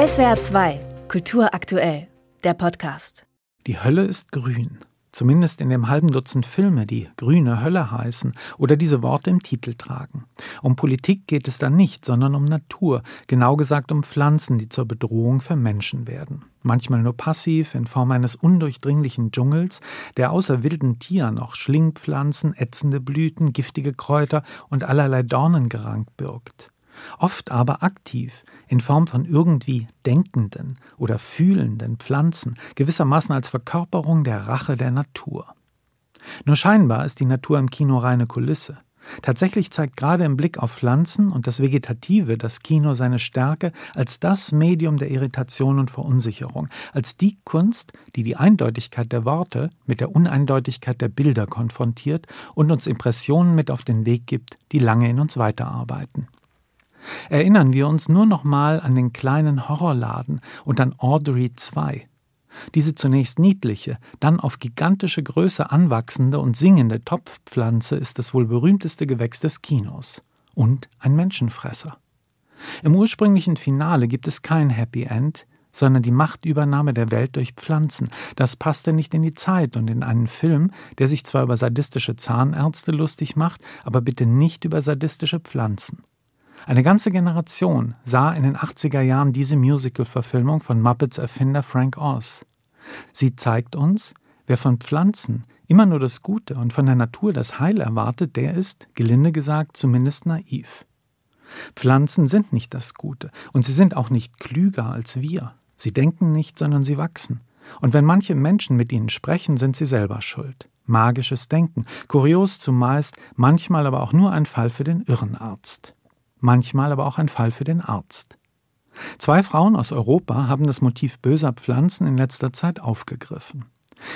SWR 2, Kultur aktuell, der Podcast. Die Hölle ist grün. Zumindest in dem halben Dutzend Filme, die grüne Hölle heißen oder diese Worte im Titel tragen. Um Politik geht es dann nicht, sondern um Natur, genau gesagt um Pflanzen, die zur Bedrohung für Menschen werden. Manchmal nur passiv in Form eines undurchdringlichen Dschungels, der außer wilden Tieren auch Schlingpflanzen, ätzende Blüten, giftige Kräuter und allerlei Dornengerank birgt oft aber aktiv, in Form von irgendwie denkenden oder fühlenden Pflanzen, gewissermaßen als Verkörperung der Rache der Natur. Nur scheinbar ist die Natur im Kino reine Kulisse. Tatsächlich zeigt gerade im Blick auf Pflanzen und das Vegetative das Kino seine Stärke als das Medium der Irritation und Verunsicherung, als die Kunst, die die Eindeutigkeit der Worte mit der Uneindeutigkeit der Bilder konfrontiert und uns Impressionen mit auf den Weg gibt, die lange in uns weiterarbeiten. Erinnern wir uns nur noch mal an den kleinen Horrorladen und an Audrey 2. Diese zunächst niedliche, dann auf gigantische Größe anwachsende und singende Topfpflanze ist das wohl berühmteste Gewächs des Kinos und ein Menschenfresser. Im ursprünglichen Finale gibt es kein Happy End, sondern die Machtübernahme der Welt durch Pflanzen. Das passte nicht in die Zeit und in einen Film, der sich zwar über sadistische Zahnärzte lustig macht, aber bitte nicht über sadistische Pflanzen. Eine ganze Generation sah in den 80er Jahren diese Musical-Verfilmung von Muppets Erfinder Frank Oz. Sie zeigt uns, wer von Pflanzen immer nur das Gute und von der Natur das Heil erwartet, der ist, gelinde gesagt, zumindest naiv. Pflanzen sind nicht das Gute und sie sind auch nicht klüger als wir. Sie denken nicht, sondern sie wachsen. Und wenn manche Menschen mit ihnen sprechen, sind sie selber schuld. Magisches Denken, kurios zumeist, manchmal aber auch nur ein Fall für den Irrenarzt manchmal aber auch ein Fall für den Arzt. Zwei Frauen aus Europa haben das Motiv böser Pflanzen in letzter Zeit aufgegriffen.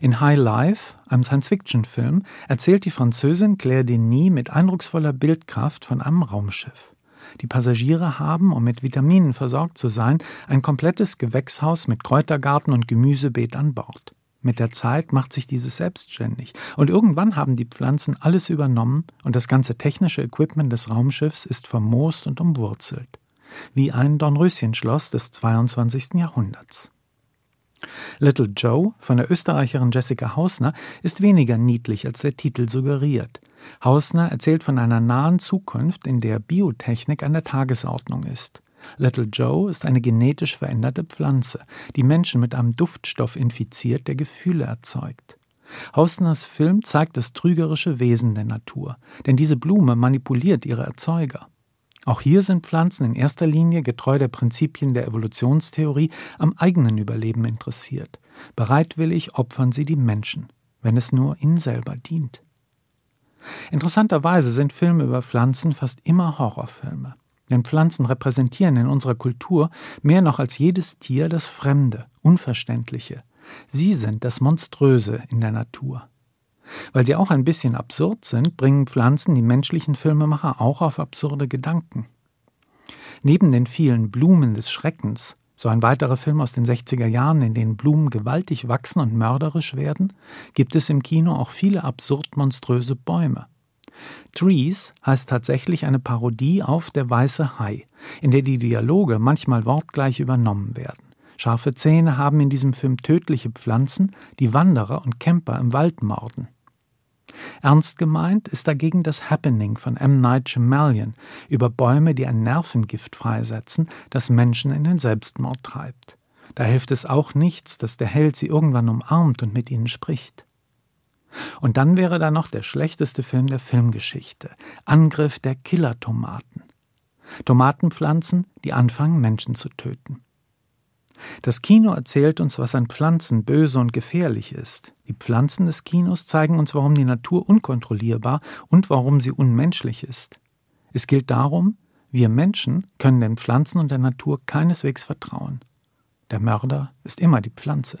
In High Life, einem Science-Fiction-Film, erzählt die Französin Claire Denis mit eindrucksvoller Bildkraft von einem Raumschiff. Die Passagiere haben, um mit Vitaminen versorgt zu sein, ein komplettes Gewächshaus mit Kräutergarten und Gemüsebeet an Bord. Mit der Zeit macht sich dieses selbstständig und irgendwann haben die Pflanzen alles übernommen und das ganze technische Equipment des Raumschiffs ist vermoost und umwurzelt. Wie ein Dornröschenschloss des 22. Jahrhunderts. Little Joe von der Österreicherin Jessica Hausner ist weniger niedlich, als der Titel suggeriert. Hausner erzählt von einer nahen Zukunft, in der Biotechnik an der Tagesordnung ist. Little Joe ist eine genetisch veränderte Pflanze, die Menschen mit einem Duftstoff infiziert, der Gefühle erzeugt. Hausners Film zeigt das trügerische Wesen der Natur, denn diese Blume manipuliert ihre Erzeuger. Auch hier sind Pflanzen in erster Linie, getreu der Prinzipien der Evolutionstheorie, am eigenen Überleben interessiert. Bereitwillig opfern sie die Menschen, wenn es nur ihnen selber dient. Interessanterweise sind Filme über Pflanzen fast immer Horrorfilme. Denn Pflanzen repräsentieren in unserer Kultur mehr noch als jedes Tier das Fremde, Unverständliche. Sie sind das Monströse in der Natur. Weil sie auch ein bisschen absurd sind, bringen Pflanzen die menschlichen Filmemacher auch auf absurde Gedanken. Neben den vielen Blumen des Schreckens, so ein weiterer Film aus den 60er Jahren, in denen Blumen gewaltig wachsen und mörderisch werden, gibt es im Kino auch viele absurd monströse Bäume. Trees heißt tatsächlich eine Parodie auf Der weiße Hai, in der die Dialoge manchmal wortgleich übernommen werden. Scharfe Zähne haben in diesem Film tödliche Pflanzen, die Wanderer und Camper im Wald morden. Ernst gemeint ist dagegen das Happening von M. Night Shyamalan über Bäume, die ein Nervengift freisetzen, das Menschen in den Selbstmord treibt. Da hilft es auch nichts, dass der Held sie irgendwann umarmt und mit ihnen spricht. Und dann wäre da noch der schlechteste Film der Filmgeschichte: Angriff der Killertomaten. Tomatenpflanzen, die anfangen, Menschen zu töten. Das Kino erzählt uns, was an Pflanzen böse und gefährlich ist. Die Pflanzen des Kinos zeigen uns, warum die Natur unkontrollierbar und warum sie unmenschlich ist. Es gilt darum, wir Menschen können den Pflanzen und der Natur keineswegs vertrauen. Der Mörder ist immer die Pflanze.